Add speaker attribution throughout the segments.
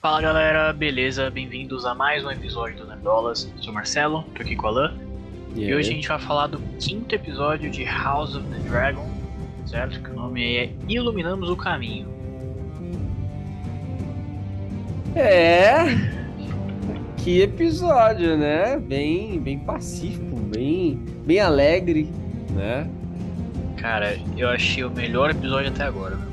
Speaker 1: Fala galera, beleza? Bem-vindos a mais um episódio do Nerdolas. Eu sou o Marcelo, tô aqui com o Alan. E, e hoje a gente vai falar do quinto episódio de House of the Dragon, certo? Que o nome é Iluminamos o Caminho.
Speaker 2: É. Que episódio, né? Bem, bem pacífico, bem, bem alegre, né?
Speaker 1: Cara, eu achei o melhor episódio até agora.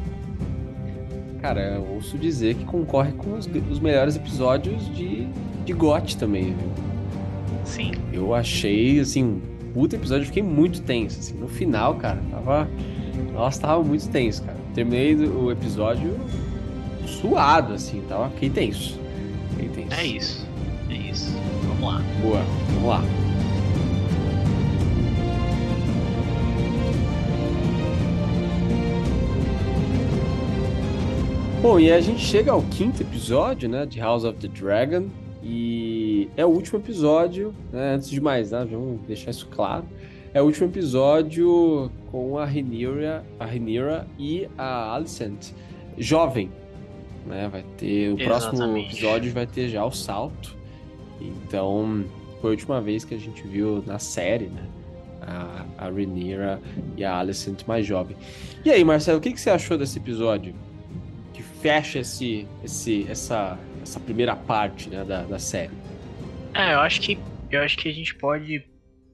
Speaker 2: Cara, eu ouço dizer que concorre com os, os melhores episódios de, de GOT também, viu?
Speaker 1: Sim.
Speaker 2: Eu achei, assim, um puta episódio, fiquei muito tenso, assim, no final, cara, tava... Nossa, tava muito tenso, cara. Terminei o episódio suado, assim, tava, fiquei tenso. Fiquei tenso.
Speaker 1: É isso, é isso. Vamos lá.
Speaker 2: Boa, vamos lá. Bom, e a gente chega ao quinto episódio, né, de House of the Dragon, e é o último episódio, né, antes de mais nada, vamos deixar isso claro, é o último episódio com a Rhaenyra, a Rhaenyra e a Alicent jovem, né, vai ter, o próximo
Speaker 1: Exatamente.
Speaker 2: episódio vai ter já o salto, então foi a última vez que a gente viu na série, né, a, a Rhaenyra e a Alicent mais jovem. E aí, Marcelo, o que, que você achou desse episódio? Fecha esse, esse, essa, essa primeira parte né, da, da série.
Speaker 1: É, eu acho que eu acho que a gente pode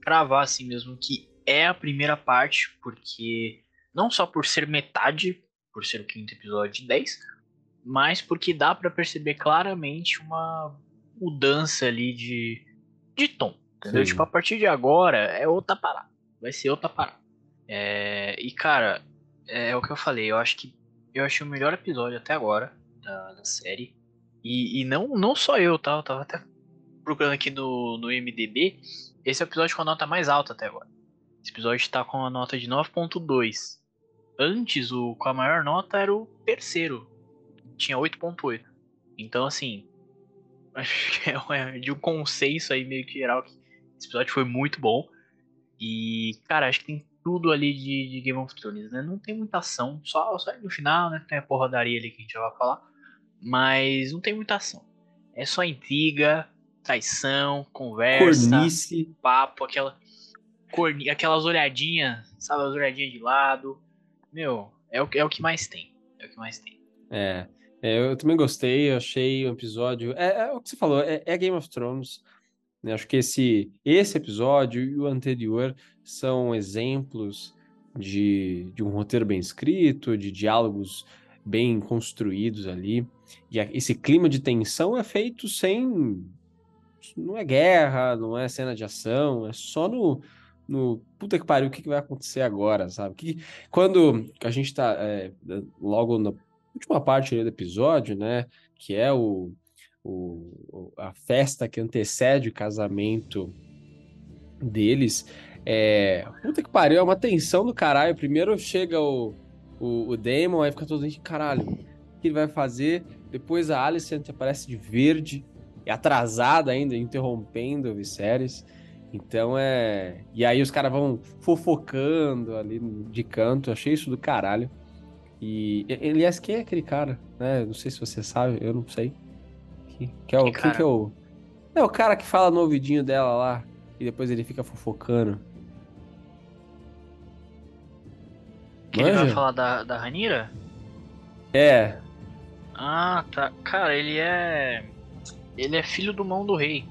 Speaker 1: cravar assim mesmo que é a primeira parte, porque não só por ser metade, por ser o quinto episódio de 10, mas porque dá pra perceber claramente uma mudança ali de, de tom. Entendeu?
Speaker 2: Sim.
Speaker 1: Tipo, a partir de agora é outra parada. Vai ser outra parada. É, e cara, é o que eu falei, eu acho que eu achei o melhor episódio até agora da, da série. E, e não, não só eu, tá? Eu tava até procurando aqui no, no MDB. Esse é o episódio com a nota mais alta até agora. Esse episódio tá com a nota de 9.2. Antes, o com a maior nota era o terceiro. Tinha 8.8. Então, assim. Acho que é uma- de um consenso aí meio que geral que esse episódio foi muito bom. E, cara, acho que tem tudo ali de, de Game of Thrones, né? Não tem muita ação, só, só no final, né? Tem a porradaria ali que a gente já vai falar. Mas não tem muita ação. É só intriga, traição, conversa,
Speaker 2: Cornice.
Speaker 1: papo, aquela corni, aquelas olhadinhas, sabe, as olhadinhas de lado. Meu, é o, que- é o que mais tem. É o que mais tem.
Speaker 2: É, é, eu também gostei, eu achei o episódio. É, é o que você falou, é, é Game of Thrones. Né? Acho que esse, esse episódio e o anterior são exemplos de, de um roteiro bem escrito, de diálogos bem construídos ali. E a- esse clima de tensão é feito sem. Não é guerra, não é cena de ação, é só no. No puta que pariu, o que, que vai acontecer agora, sabe? Que, quando a gente tá é, logo na última parte do episódio, né? Que é o, o, a festa que antecede o casamento deles. É, puta que pariu, é uma tensão do caralho. Primeiro chega o, o, o Damon, aí fica todo mundo, caralho, o que ele vai fazer? Depois a Alicent aparece de verde, e atrasada ainda, interrompendo o Viserys. Então é. E aí os caras vão fofocando ali de canto. Achei isso do caralho. E, e- aliás, quem é aquele cara? Né? Não sei se você sabe, eu não sei. Que, que é o,
Speaker 1: Que
Speaker 2: que é o. É o cara que fala no ouvidinho dela lá e depois ele fica fofocando.
Speaker 1: Que ele vai falar da, da Ranira?
Speaker 2: É,
Speaker 1: Ah, tá. Cara, ele é. Ele é filho do mão do rei.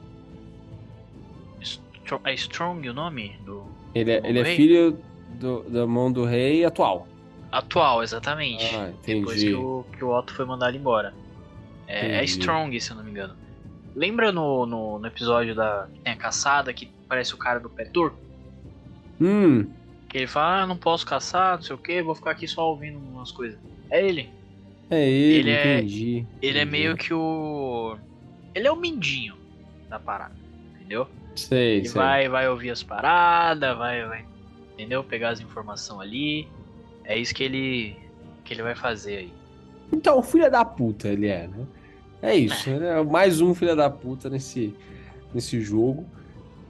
Speaker 1: É Strong o nome? Do...
Speaker 2: ele é,
Speaker 1: Do
Speaker 2: ele é
Speaker 1: rei?
Speaker 2: filho do, da mão do rei atual.
Speaker 1: Atual, exatamente.
Speaker 2: Ah,
Speaker 1: Depois que o, que o Otto foi mandado embora. É, é
Speaker 2: Entendi.
Speaker 1: Strong, se eu não me engano. Lembra no, no, no episódio da que tem a caçada que parece o cara do pé torto?
Speaker 2: Hum,
Speaker 1: Que ele fala, ah, não posso caçar, não sei o que, vou ficar aqui só ouvindo umas coisas. É ele.
Speaker 2: é ele,
Speaker 1: Ele é-
Speaker 2: entendi.
Speaker 1: Ele é
Speaker 2: entendi.
Speaker 1: meio que o. Ele é o mindinho da parada, entendeu?
Speaker 2: Sei,
Speaker 1: Ele
Speaker 2: sei.
Speaker 1: vai, vai ouvir as paradas, vai, vai. Entendeu? Pegar as informações ali. É isso que ele. que ele vai fazer aí.
Speaker 2: Então, filho da puta ele é, né? É isso, né? Mais um filho da puta nesse, nesse jogo.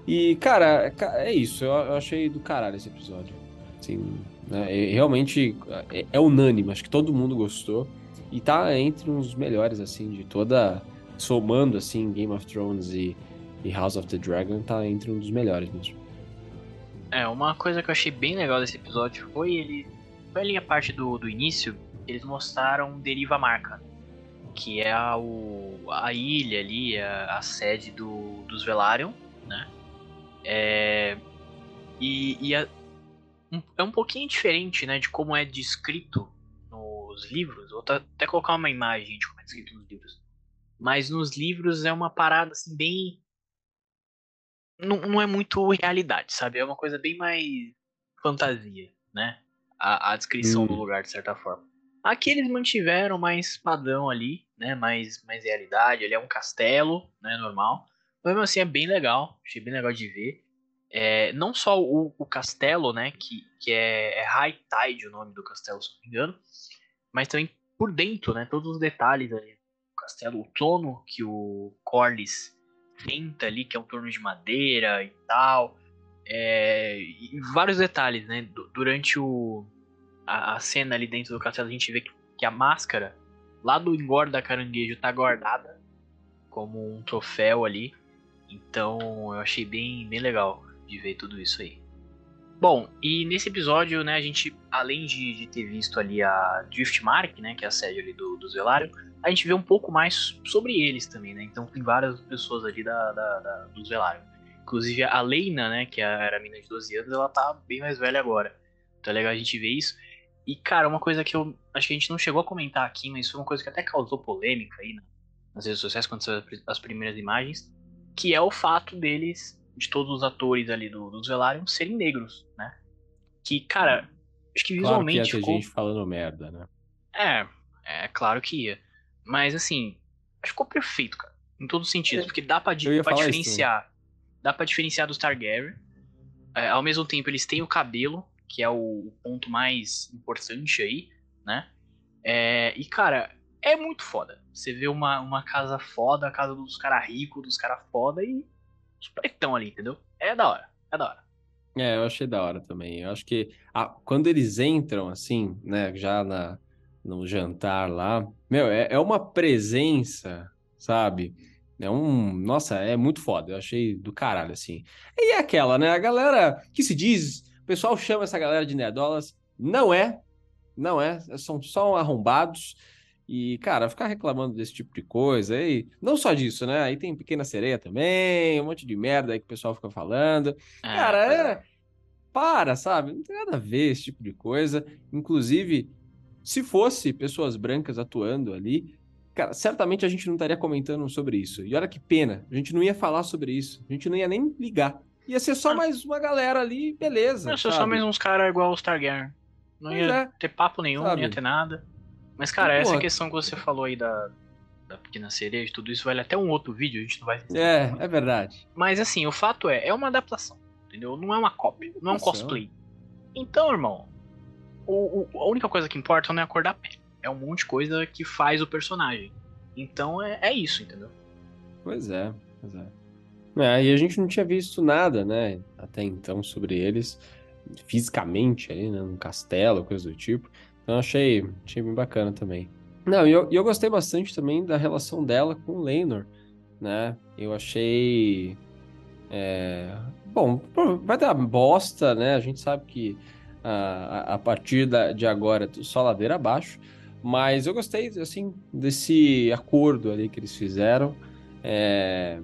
Speaker 2: E, cara, ca- é isso. Eu, eu achei do caralho esse episódio. Assim, né? É- realmente é, é unânime. Acho que todo mundo gostou. E tá entre os melhores, assim, de toda. Somando, assim, Game of Thrones e, e House of the Dragon, tá entre um dos melhores mesmo.
Speaker 1: É, uma coisa que eu achei bem legal desse episódio foi ele. Foi ali a parte do, do início, eles mostraram Deriva Marca, que é a, o, a ilha ali, a, a sede do, dos Velaryon, né? É, e, e a, um, é um pouquinho diferente, né, de como é descrito nos livros. Vou até colocar uma imagem de como é descrito nos livros. Mas nos livros é uma parada assim bem não, não é muito realidade, sabe? É uma coisa bem mais fantasia, né? A, a descrição hum. do lugar, de certa forma. Aqui eles mantiveram mais padrão ali, né? Mais, mais realidade. Ele é um castelo, né? Normal. Mas mesmo assim é bem legal. Achei bem legal de ver. É, não só o, o, castelo, né? Que, que é, é High Tide o nome do castelo, se não me engano. Mas também por dentro, né? Todos os detalhes ali. O castelo, o trono que o Corlys senta ali, que é um torno de madeira e tal. É, e vários detalhes, né? Durante o, a, a, cena ali dentro do castelo, a gente vê que, que a máscara lá do engorda caranguejo tá guardada como um troféu ali. Então eu achei bem, bem legal de ver tudo isso aí. Bom, e nesse episódio, né, a gente, além de, de ter visto ali a Driftmark, né, que é a sede ali do, do Zelário, a gente vê um pouco mais sobre eles também, né? Então tem várias pessoas ali da, da, da do Zelário. Inclusive a Leina, né, que era a mina de 12 anos, ela tá bem mais velha agora. Então é legal a gente ver isso. E, cara, uma coisa que eu acho que a gente não chegou a comentar aqui, mas foi uma coisa que até causou polêmica aí né, nas redes sociais quando saiu as primeiras imagens, que é o fato deles, de todos os atores ali do, dos Velaryon, serem negros, né? Que, cara, acho que visualmente.
Speaker 2: Claro que ia ter ficou... gente falando merda, né?
Speaker 1: É, é claro que ia. Mas assim, acho que ficou perfeito, cara. Em todos os sentidos. É, porque dá pra, pra diferenciar. Isso. Dá pra diferenciar dos Targaryen. É, ao mesmo tempo, eles têm o cabelo, que é o ponto mais importante aí, né? É, e, cara, é muito foda. Você vê uma, uma casa foda, a casa dos caras ricos, dos caras foda e os pretão ali, entendeu? É da hora, é da hora.
Speaker 2: É, eu achei da hora também. Eu acho que a, quando eles entram, assim, né, já na, no jantar lá. Meu, é, é uma presença, sabe? É um. Nossa, é muito foda. Eu achei do caralho, assim. E é aquela, né? A galera que se diz. O pessoal chama essa galera de nerdolas. Não é. Não é. São só arrombados. E, cara, ficar reclamando desse tipo de coisa aí. Não só disso, né? Aí tem Pequena Sereia também. Um monte de merda aí que o pessoal fica falando. É, cara, é. é. Para, sabe? Não tem nada a ver esse tipo de coisa. Inclusive, se fosse pessoas brancas atuando ali, cara, certamente a gente não estaria comentando sobre isso. E olha que pena, a gente não ia falar sobre isso, a gente não ia nem ligar. Ia ser só ah. mais uma galera ali, beleza.
Speaker 1: Ia ser só mais uns caras igual os Targaryen. Não ia é, ter papo nenhum, sabe? não ia ter nada. Mas, cara, e, essa porra. questão que você falou aí da, da pequena cereja, tudo isso vale até um outro vídeo, a gente não vai.
Speaker 2: É, é verdade.
Speaker 1: Mas assim, o fato é, é uma adaptação, entendeu? Não é uma cópia, não é um cosplay. Então, irmão, o, o, a única coisa que importa não é a cor da pele. É um monte de coisa que faz o personagem. Então é, é isso, entendeu?
Speaker 2: Pois é, pois é. É. E a gente não tinha visto nada, né, até então sobre eles, fisicamente ali, né, num castelo, coisa do tipo. Então achei, achei bem bacana também. Não, e eu, eu gostei bastante também da relação dela com o Leinor, né? Eu achei. É... Bom, vai dar bosta, né? A gente sabe que a, a partir da, de agora só ladeira abaixo. Mas eu gostei, assim, desse acordo ali que eles fizeram. É,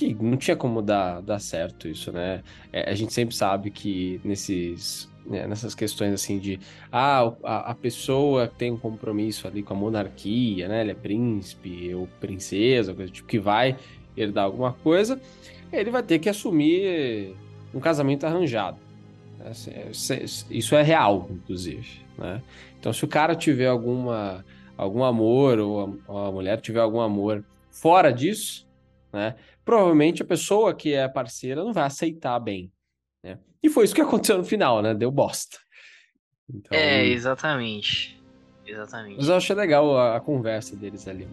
Speaker 2: que não tinha como dar, dar certo isso, né? É, a gente sempre sabe que nesses, né, nessas questões assim de ah, a, a, pessoa tem um compromisso ali com a monarquia, né? Ele é príncipe ou princesa, coisa tipo, que vai herdar alguma coisa, ele vai ter que assumir um casamento arranjado. É, isso é real, inclusive. Né? Então, se o cara tiver alguma, algum amor, ou a, a mulher tiver algum amor fora disso, né? Provavelmente a pessoa que é parceira não vai aceitar bem. Né? E foi isso que aconteceu no final, né? Deu bosta.
Speaker 1: Então... É, exatamente. Exatamente.
Speaker 2: Mas eu achei legal a, a conversa deles ali.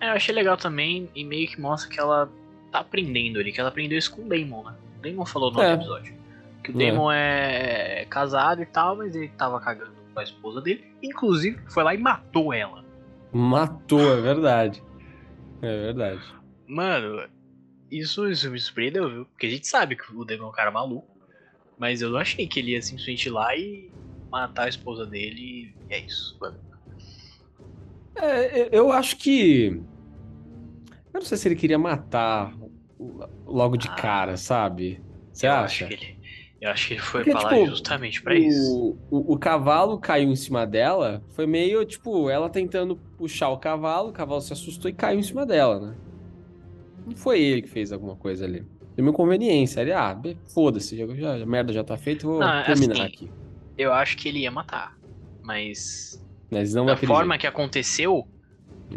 Speaker 1: É, eu achei legal também, e meio que mostra que ela tá aprendendo ali, que ela aprendeu isso com o Damon, né? O Damon falou no é. episódio. Que o Damon é. é casado e tal, mas ele tava cagando com a esposa dele. Inclusive, foi lá e matou ela.
Speaker 2: Matou, é verdade. É verdade.
Speaker 1: Mano, isso, isso me surpreendeu, viu? Porque a gente sabe que o Demon é um cara maluco. Mas eu não achei que ele ia simplesmente ir lá e matar a esposa dele e é isso, mano.
Speaker 2: É, eu acho que. Eu não sei se ele queria matar logo de ah, cara, sabe? Você acha?
Speaker 1: Acho ele, eu acho que ele foi Porque, pra tipo, lá justamente pra o, isso.
Speaker 2: O, o cavalo caiu em cima dela, foi meio tipo ela tentando puxar o cavalo, o cavalo se assustou e caiu em cima dela, né? Não foi ele que fez alguma coisa ali. Deu uma conveniência. Ele, ah, foda-se, já, a merda já tá feita, vou não, terminar assim, aqui.
Speaker 1: Eu acho que ele ia matar, mas.
Speaker 2: Mas
Speaker 1: da forma jeito. que aconteceu,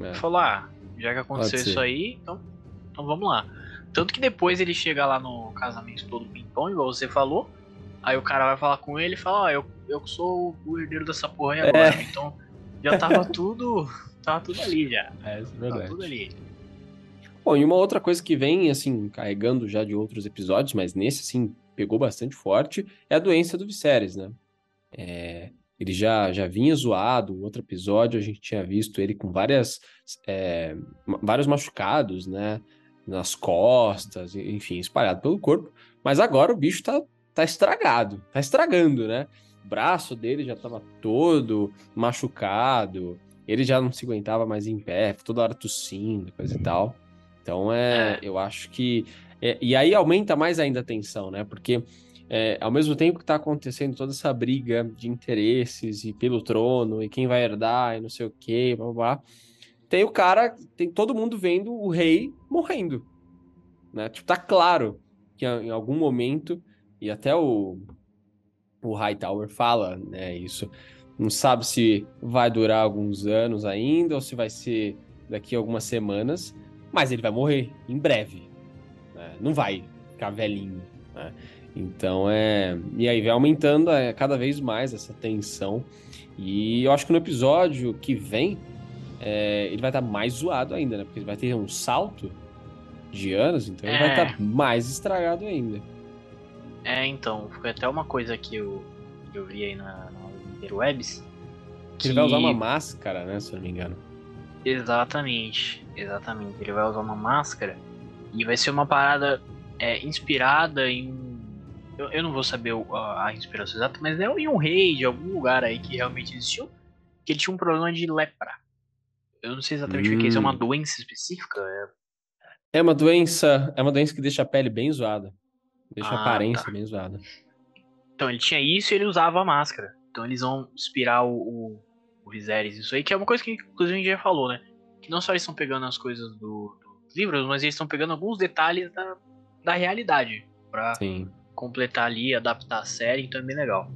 Speaker 1: é. falou, ah, já que aconteceu isso aí, então, então vamos lá. Tanto que depois ele chega lá no casamento todo pimpão, igual você falou. Aí o cara vai falar com ele e fala, ó, oh, eu, eu sou o herdeiro dessa porra aí agora. É. Então já tava tudo. Tava tudo ali já.
Speaker 2: É, isso é verdade.
Speaker 1: Tava tudo ali.
Speaker 2: Bom, e uma outra coisa que vem, assim, carregando já de outros episódios, mas nesse, assim, pegou bastante forte, é a doença do Viserys, né? É, ele já, já vinha zoado, outro episódio a gente tinha visto ele com várias, é, vários machucados, né? Nas costas, enfim, espalhado pelo corpo. Mas agora o bicho tá, tá estragado, tá estragando, né? O braço dele já tava todo machucado, ele já não se aguentava mais em pé, toda hora tossindo, coisa e tal. Então, é, é. eu acho que. É, e aí aumenta mais ainda a tensão, né? Porque é, ao mesmo tempo que está acontecendo toda essa briga de interesses e pelo trono e quem vai herdar e não sei o que, blá, blá, blá, tem o cara, tem todo mundo vendo o rei morrendo, né? Tipo, tá claro que em algum momento e até o o Hightower fala, né? Isso não sabe se vai durar alguns anos ainda ou se vai ser daqui a algumas semanas, mas ele vai morrer em breve. Né? Não vai ficar velhinho. Né? Então é. E aí vai aumentando é, cada vez mais essa tensão. E eu acho que no episódio que vem, é, ele vai estar tá mais zoado ainda, né? Porque ele vai ter um salto de anos, então é. ele vai estar é. tá mais estragado ainda.
Speaker 1: É, então, foi até uma coisa que eu, eu vi aí na, na Interwebs.
Speaker 2: Que... Ele vai usar uma máscara, né? Se eu não me engano.
Speaker 1: Exatamente, exatamente. Ele vai usar uma máscara e vai ser uma parada é, inspirada em. Eu, eu não vou saber a, a, inspiração exata, mas é em um rei de algum lugar aí que realmente existiu, que ele tinha um problema de lepra. Eu não sei exatamente hum. o que é isso, é uma hum. doença específica?
Speaker 2: É... é uma doença. É uma doença que deixa a pele bem zoada. Deixa ah, a aparência tá. bem zoada.
Speaker 1: Então ele tinha isso e ele usava a máscara. Então eles vão inspirar o, o Viserys, isso aí, que é uma coisa que inclusive a gente já falou, né? Que não só eles estão pegando as coisas do, dos livros, mas eles estão pegando alguns detalhes da, da realidade pra Sim. completar ali, adaptar a série, então é bem legal.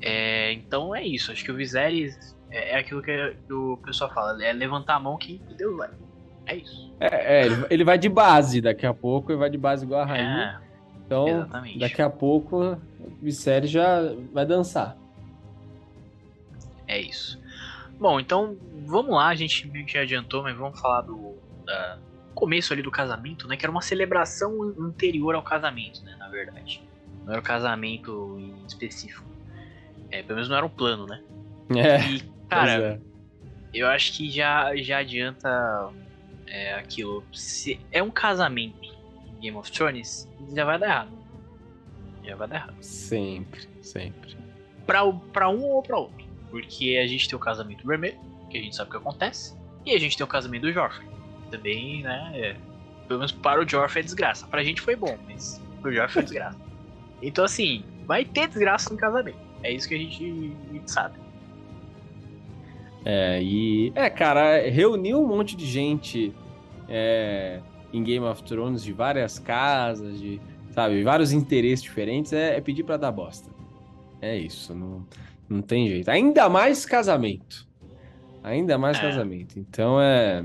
Speaker 1: É, então é isso, acho que o Viserys é, é aquilo que o pessoal fala, é levantar a mão que Deus vai. É isso.
Speaker 2: É, é, ele vai de base daqui a pouco, ele vai de base igual a rainha. É, então, exatamente. daqui a pouco o Viserys já vai dançar.
Speaker 1: É isso. Bom, então vamos lá, a gente meio que já adiantou, mas vamos falar do começo ali do casamento, né? Que era uma celebração anterior ao casamento, né? Na verdade. Não era o casamento em específico. É, pelo menos não era um plano, né?
Speaker 2: É.
Speaker 1: E, cara, é. eu acho que já, já adianta é, aquilo. Se é um casamento em Game of Thrones, já vai dar errado. Já vai dar errado.
Speaker 2: Sempre, sempre.
Speaker 1: Pra, pra um ou pra outro. Porque a gente tem o casamento vermelho, que a gente sabe o que acontece, e a gente tem o casamento do Joffrey. Também, né? É, pelo menos para o Joffrey é desgraça. Pra gente foi bom, mas pro Joffrey é desgraça. Então, assim, vai ter desgraça no casamento. É isso que a gente, a gente sabe.
Speaker 2: É, e. É, cara, reunir um monte de gente é, em Game of Thrones de várias casas, de. Sabe, vários interesses diferentes, é, é pedir para dar bosta. É isso. Não. Não tem jeito. Ainda mais casamento. Ainda mais é. casamento. Então é.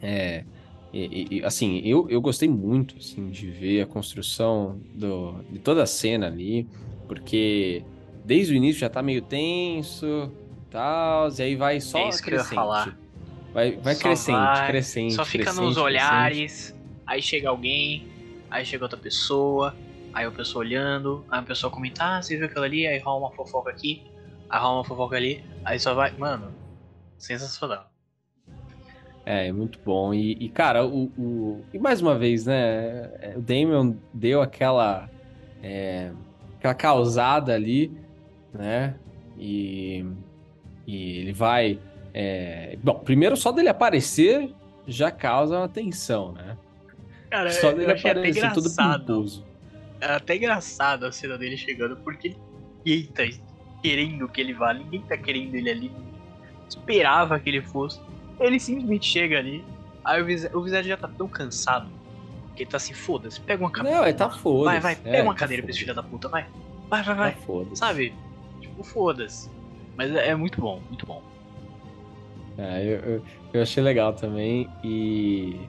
Speaker 2: É. E, e, assim, eu, eu gostei muito assim, de ver a construção do, de toda a cena ali, porque desde o início já tá meio tenso tal, e aí vai só é isso crescente. Que eu ia falar. Vai, vai crescente, vai, crescente.
Speaker 1: Só fica
Speaker 2: crescente,
Speaker 1: nos olhares, crescente. aí chega alguém, aí chega outra pessoa, Aí o pessoal olhando, aí o pessoal comenta, ah, você viu aquilo ali? Aí rola uma fofoca aqui, aí rola uma fofoca ali, aí só vai. Mano, Sensacional.
Speaker 2: É, é muito bom. E, e cara, o, o, E mais uma vez, né? É, o Damon deu aquela. É, aquela causada ali, né? E. E ele vai. É... Bom, primeiro só dele aparecer já causa uma tensão, né?
Speaker 1: Cara, só dele aparecer tudo pomposo. É até engraçado a cena dele chegando, porque ninguém tá querendo que ele vá, ninguém tá querendo ele ali. Esperava que ele fosse. Ele simplesmente chega ali. Aí o Vizé já tá tão cansado. Que ele tá assim, foda-se, pega uma cadeira.
Speaker 2: Não, ele tá foda
Speaker 1: Vai, vai, pega é, uma tá cadeira pra esse filho da puta, vai. Vai, vai, vai.
Speaker 2: Tá
Speaker 1: Sabe? Tipo, foda-se. Mas é, é, muito bom, muito bom.
Speaker 2: É, eu, eu, eu, achei legal também. E.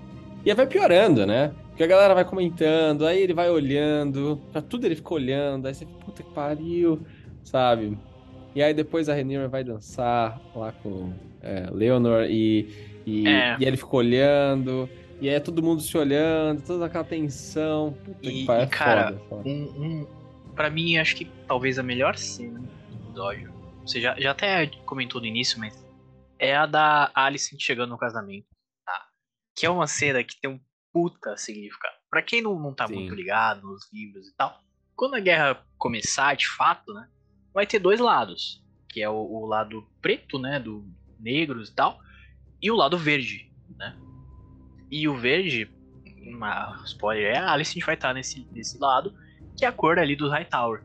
Speaker 2: E vai piorando, né? Porque a galera vai comentando, aí ele vai olhando, pra tudo ele fica olhando, aí você fica, puta que pariu, sabe? E aí depois a Rhaenyra vai dançar lá com é, Leonor e, e, é. e ele fica olhando. E aí é todo mundo se olhando, toda aquela tensão. Puta
Speaker 1: e, que é cara, foda, foda. Um, um, pra mim, acho que talvez a melhor cena do episódio, você já, já até comentou no início, mas é a da Alice chegando no casamento, tá? Que é uma cena que tem um puta significado. Pra quem não, não tá Sim. muito ligado nos livros e tal, quando a guerra começar, de fato, né? Vai ter dois lados. Que é o, o lado preto, né? Do negros e tal. E o lado verde, né? E o verde, uma spoiler, é a Alice vai estar nesse, nesse lado, que é a cor ali do Hightower.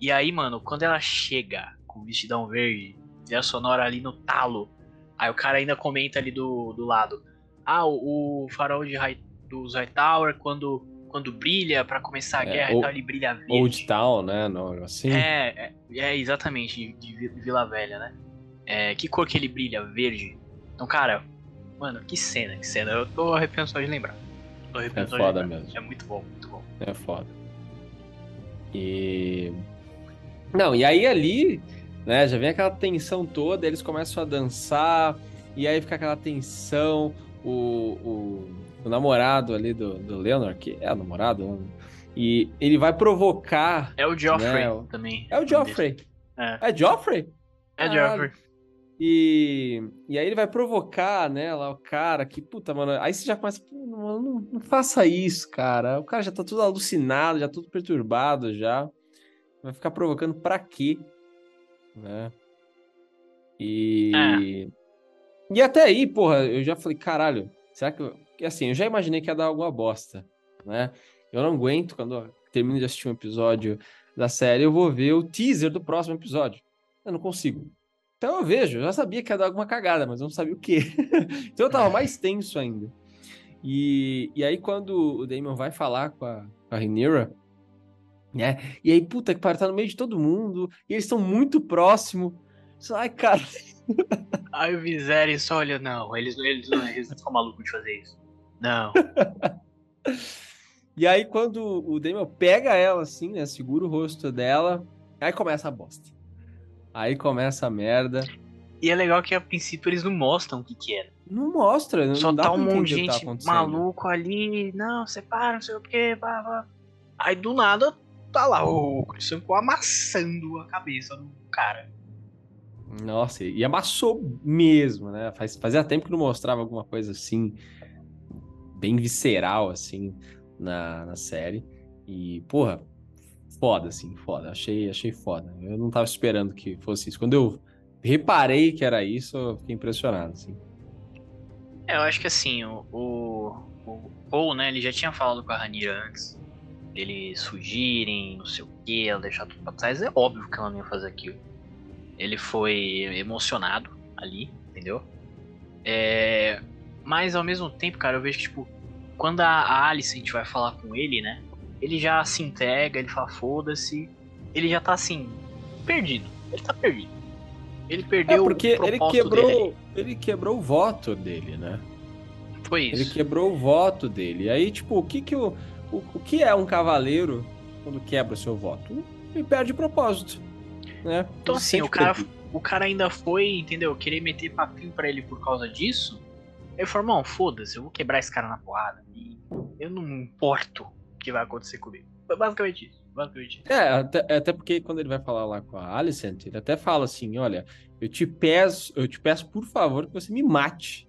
Speaker 1: E aí, mano, quando ela chega com o vestidão verde, e a sonora ali no talo, aí o cara ainda comenta ali do, do lado. Ah, o, o farol de High, dos Hightower, quando quando brilha para começar a é, guerra ou, e tal, ele brilha verde.
Speaker 2: Old Town, né? Não, assim.
Speaker 1: É, é, é exatamente, de, de, Vila Velha, né? É, que cor que ele brilha? Verde. Então, cara, mano, que cena, que cena. Eu tô arrepiando só de lembrar.
Speaker 2: Tô é foda mesmo.
Speaker 1: É muito bom, muito bom.
Speaker 2: É foda. E. Não, e aí ali, né, já vem aquela tensão toda, eles começam a dançar, e aí fica aquela tensão, o, o, o namorado ali do, do Leonard, que é o namorado, né, e ele vai provocar.
Speaker 1: É o Joffrey né, também.
Speaker 2: É o Joffrey. É, é Joffrey?
Speaker 1: É Joffrey.
Speaker 2: E, e aí ele vai provocar, né, lá o cara que, puta, mano, aí você já começa, não, não, não, faça isso, cara. O cara já tá tudo alucinado, já tudo perturbado já. Vai ficar provocando pra quê? Né? E. É. E até aí, porra, eu já falei, caralho, será que. Eu... Assim, eu já imaginei que ia dar alguma bosta, né? Eu não aguento quando eu termino de assistir um episódio da série, eu vou ver o teaser do próximo episódio. Eu não consigo. Então eu vejo, eu já sabia que ia dar alguma cagada, mas eu não sabia o quê. então eu tava mais tenso ainda. E, e aí quando o Damon vai falar com a, com a Rhaenyra, né? E aí, puta que pariu, tá no meio de todo mundo, e eles estão muito próximos. Ai, cara.
Speaker 1: Aí o Viserys só olha, não, eles, eles, eles não são malucos de fazer isso. Não.
Speaker 2: e aí, quando o Damon pega ela assim, né? Segura o rosto dela, aí começa a bosta. Aí começa a merda.
Speaker 1: E é legal que a princípio eles não mostram o que que é.
Speaker 2: Não mostra, não
Speaker 1: Só
Speaker 2: dá
Speaker 1: tá um monte de gente tá maluco ali, não, separa, não sei o que, blá, blá. Aí do nada tá lá o Christian amassando a cabeça do cara.
Speaker 2: Nossa, e amassou mesmo, né? Faz, fazia tempo que não mostrava alguma coisa assim, bem visceral, assim, na, na série. E, porra, foda, assim, foda. Achei, achei foda. Eu não tava esperando que fosse isso. Quando eu reparei que era isso, eu fiquei impressionado, assim.
Speaker 1: É, eu acho que assim, o, o, o Paul, né, ele já tinha falado com a Ranira antes. Eles fugirem, não sei o que, ela deixar tudo pra trás. É óbvio que ela não ia fazer aquilo. Ele foi emocionado ali, entendeu? É, mas ao mesmo tempo, cara, eu vejo que, tipo, quando a, Alice a gente vai falar com ele, né? ele já se entrega, ele fala foda-se. Ele já tá assim, perdido. Ele tá perdido. Ele perdeu é
Speaker 2: porque o ele quebrou, dele. ele quebrou o voto dele, né?
Speaker 1: Foi isso.
Speaker 2: Ele quebrou o voto dele. Aí, tipo, o que que o, o, o que é um cavaleiro quando quebra o seu voto? Ele perde o propósito, né?
Speaker 1: Então assim, o cara, o cara ainda foi, entendeu? Querer meter papinho para ele por causa disso. Ele falou, irmão, foda-se, eu vou quebrar esse cara na porrada. E eu não importo que vai acontecer comigo. Foi basicamente isso. Basicamente.
Speaker 2: É, até, até porque quando ele vai falar lá com a Alicent, ele até fala assim: olha, eu te peço, eu te peço, por favor, que você me mate.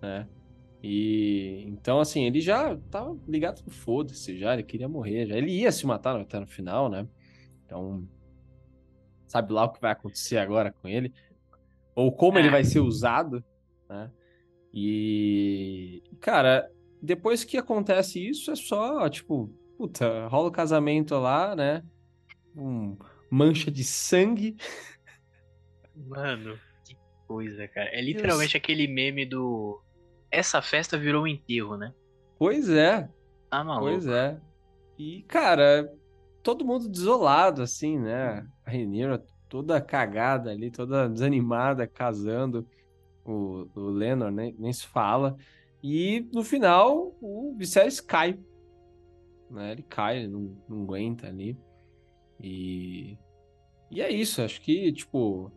Speaker 2: Né? E então, assim, ele já tava ligado no foda-se, já, ele queria morrer, já. Ele ia se matar até no final, né? Então, sabe lá o que vai acontecer agora com ele, ou como ele é. vai ser usado, né? E, cara, depois que acontece isso, é só, tipo, puta, rola o casamento lá, né? Um mancha de sangue.
Speaker 1: Mano, que coisa, cara. É literalmente aquele meme do. Essa festa virou um enterro, né?
Speaker 2: Pois é.
Speaker 1: Tá maluco.
Speaker 2: Pois é. E, cara, todo mundo desolado, assim, né? A Renira toda cagada ali, toda desanimada, casando. O, o Lenor nem, nem se fala. E no final, o Viserys cai. Né? Ele cai, ele não, não aguenta ali. E, e é isso, acho que, tipo,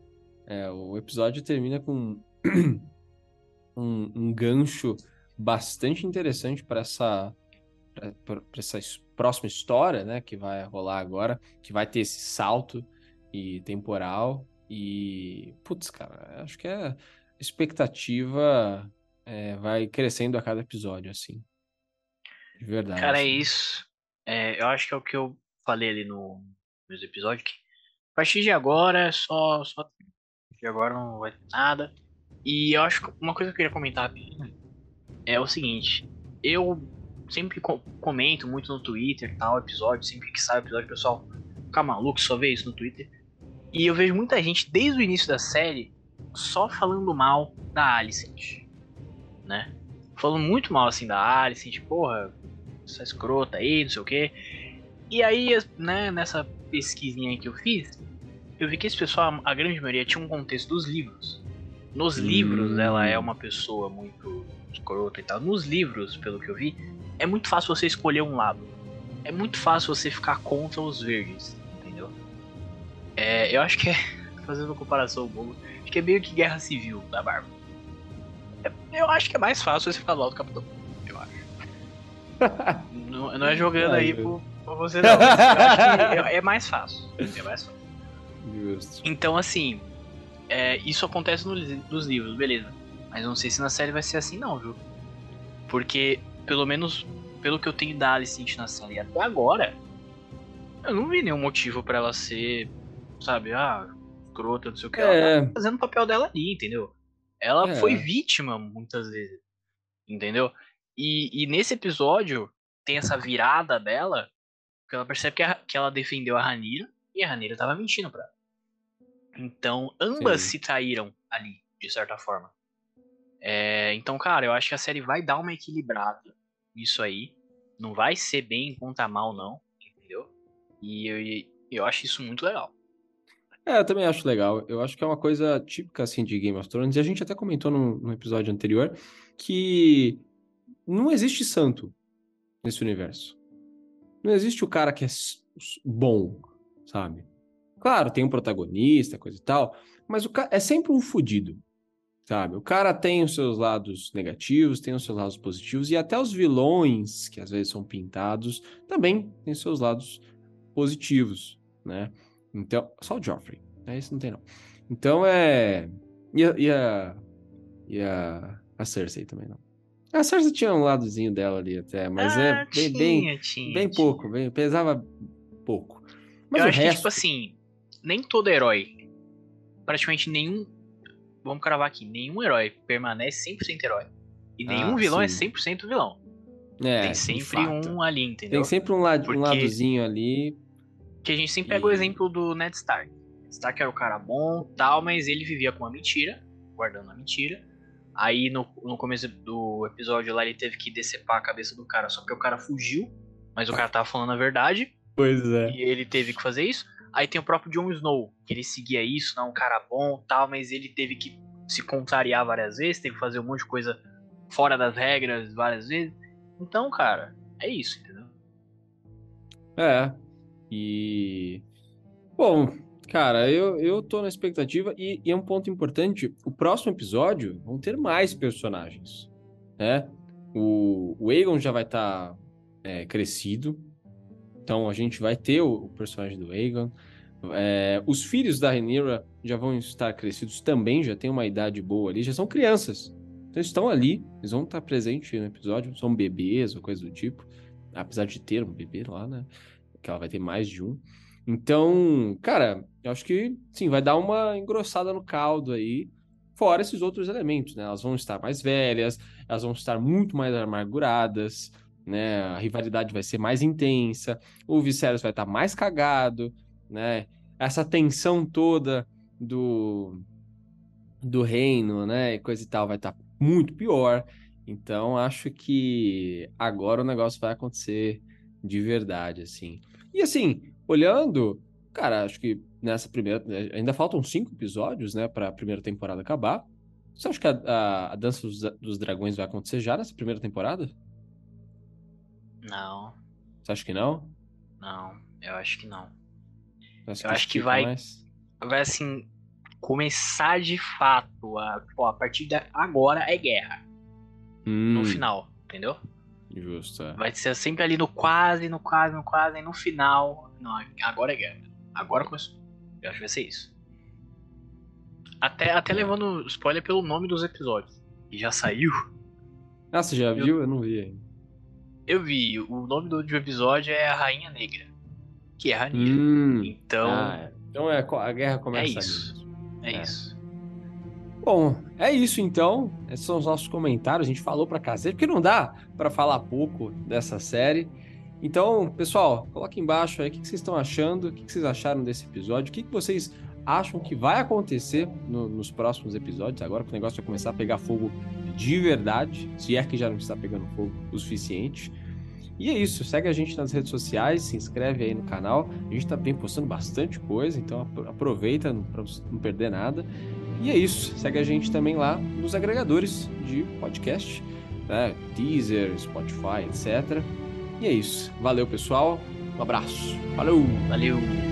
Speaker 2: é, o episódio termina com um, um gancho bastante interessante para essa essa próxima história, né, que vai rolar agora, que vai ter esse salto e temporal e putz, cara, acho que a expectativa é, vai crescendo a cada episódio, assim, de verdade.
Speaker 1: Cara, é
Speaker 2: assim.
Speaker 1: é isso. É, eu acho que é o que eu falei ali no meus episódios que a partir de agora só só de agora não vai ter nada. E eu acho que uma coisa que eu queria comentar é o seguinte, eu sempre comento muito no Twitter, tal, episódio, sempre que sai o episódio, o pessoal fica maluco, só vê isso no Twitter. E eu vejo muita gente, desde o início da série, só falando mal da Alicent, né? Falando muito mal, assim, da Alicent, porra, essa escrota aí, não sei o quê. E aí, né, nessa pesquisinha que eu fiz, eu vi que esse pessoal, a grande maioria, tinha um contexto dos livros. Nos hum. livros, ela é uma pessoa muito escrota e tal. Nos livros, pelo que eu vi, é muito fácil você escolher um lado. É muito fácil você ficar contra os verdes? É, eu acho que é, fazendo uma comparação boa, acho que é meio que guerra civil da Barba. É, eu acho que é mais fácil você ficar do lado do capitão. Eu acho. não, não, é jogando aí por, por você não. eu acho que é, é, mais fácil. É mais fácil. Justo. Então, assim, é, isso acontece no, nos livros, beleza. Mas não sei se na série vai ser assim, não, viu? Porque pelo menos pelo que eu tenho da Alicent na série até agora, eu não vi nenhum motivo para ela ser, sabe, ah, escrota, não sei o que. É. Ela tá fazendo o papel dela ali, entendeu? Ela é. foi vítima muitas vezes, entendeu? E, e nesse episódio tem essa virada dela, que ela percebe que, a, que ela defendeu a Ranira e a Ranira tava mentindo pra ela. Então, ambas Sim. se traíram ali, de certa forma. É, então, cara, eu acho que a série vai dar uma equilibrada nisso aí. Não vai ser bem contra mal, não. Entendeu? E eu, eu acho isso muito legal.
Speaker 2: É, eu também acho legal. Eu acho que é uma coisa típica, assim, de Game of Thrones. E a gente até comentou no episódio anterior que não existe santo nesse universo. Não existe o cara que é bom, sabe? Claro, tem um protagonista, coisa e tal, mas o cara é sempre um fudido sabe? O cara tem os seus lados negativos, tem os seus lados positivos, e até os vilões, que às vezes são pintados, também tem seus lados positivos, né? Então, só o Joffrey, né? Isso não tem não. Então é... E a, e a, e a, a Cersei também não. A Cersei tinha um ladozinho dela ali até, mas é ah, é bem, tinha, bem, tinha, bem tinha. pouco, bem, pesava pouco.
Speaker 1: Mas Eu acho resto... que, tipo assim, nem todo herói, praticamente nenhum vamos cravar aqui, nenhum herói permanece 100% herói. E nenhum ah, vilão é sim. é 100% vilão. É, Tem sempre um ali, entendeu?
Speaker 2: Tem sempre um, lado, Porque... um ladozinho ali.
Speaker 1: Que a gente sempre pega e... o exemplo do Ned Stark. Stark era o cara bom tal, mas ele vivia com uma mentira, guardando uma mentira. Aí no, no começo do episódio lá ele teve que decepar a cabeça do cara, só que o cara fugiu, mas o cara tava falando a verdade.
Speaker 2: Pois é.
Speaker 1: E ele teve que fazer isso. Aí tem o próprio Jon Snow, que ele seguia isso, não um cara bom tal, mas ele teve que se contrariar várias vezes, teve que fazer um monte de coisa fora das regras várias vezes. Então, cara, é isso, entendeu?
Speaker 2: É. E. Bom, cara, eu, eu tô na expectativa e, e é um ponto importante: o próximo episódio vão ter mais personagens, né? O, o Aegon já vai estar tá, é, crescido, Então a gente vai ter o, o personagem do Aegon. É, os filhos da Rhaenyra já vão estar crescidos também, já tem uma idade boa ali, já são crianças. Então eles estão ali, eles vão estar presentes no episódio, são bebês ou coisa do tipo. Apesar de ter um bebê lá, né? Que ela vai ter mais de um. Então, cara, eu acho que sim, vai dar uma engrossada no caldo aí. Fora esses outros elementos, né? Elas vão estar mais velhas, elas vão estar muito mais amarguradas, né? A rivalidade vai ser mais intensa, o Viserys vai estar mais cagado, né? Essa tensão toda do do reino, né, e coisa e tal vai estar muito pior. Então, acho que agora o negócio vai acontecer de verdade, assim. E assim, olhando, cara, acho que nessa primeira. Ainda faltam cinco episódios, né, para a primeira temporada acabar. Você acha que a, a, a Dança dos, dos, Dragões vai acontecer já nessa primeira temporada?
Speaker 1: Não.
Speaker 2: Você acha que não?
Speaker 1: Não, eu acho que não. eu acho que vai.
Speaker 2: Mais?
Speaker 1: Vai assim. Começar de fato. A, pô, a partir de agora é guerra.
Speaker 2: Hum,
Speaker 1: No final, entendeu?
Speaker 2: Justo. É.
Speaker 1: Vai ser sempre ali no quase, no quase, no quase, e no final. Não, agora é guerra. Agora começou. Eu acho que vai ser isso. Até, até levando spoiler pelo nome dos episódios. Que já saiu.
Speaker 2: Ah, você já viu? Eu não vi ainda.
Speaker 1: Eu vi, o nome do, do episódio é a Rainha Negra. Que é a Rainha.
Speaker 2: Hum,
Speaker 1: Então,
Speaker 2: ah, é. Então é, a guerra
Speaker 1: é
Speaker 2: começa ali.
Speaker 1: isso. É,
Speaker 2: É.
Speaker 1: isso.
Speaker 2: Bom, é isso então. Esses são os nossos comentários. A gente falou pra cacete, porque não dá pra falar pouco dessa série. Então, pessoal, coloca embaixo aí o que vocês estão achando, o que vocês acharam desse episódio, o que vocês acham que vai acontecer no- nos próximos episódios, agora que o negócio vai começar a pegar fogo de verdade, se é que já não está pegando fogo o suficiente. E é isso, segue a gente nas redes sociais, se inscreve aí no canal. A gente tá bem postando bastante coisa, então apro- aproveita para não perder nada. E é isso, segue a gente também lá nos agregadores de podcast, né? Deezer, Spotify, etc. E é isso. Valeu, pessoal. Um abraço. Valeu!
Speaker 1: Valeu!